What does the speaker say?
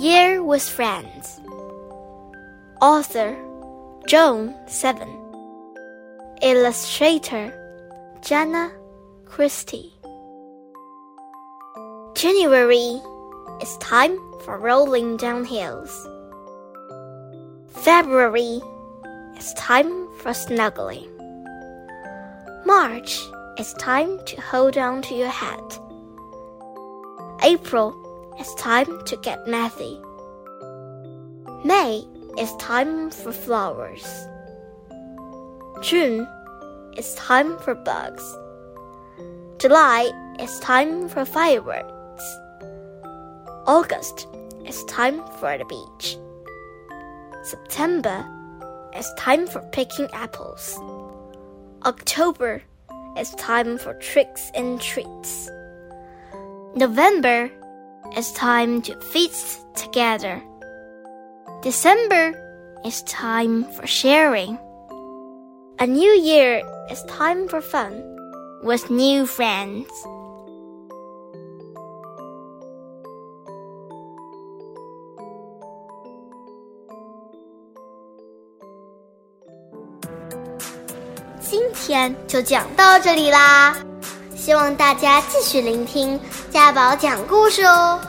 Year with Friends. Author Joan Seven. Illustrator Jana Christy. January is time for rolling down hills. February is time for snuggling. March is time to hold on to your hat. April is time to get messy. May is time for flowers. June is time for bugs. July is time for fireworks. August is time for the beach. September is time for picking apples. October is time for tricks and treats. November is time to feast together. December is time for sharing. A new year is time for fun with new friends. 今天就讲到这里啦， 希望大家继续聆听家宝讲故事哦。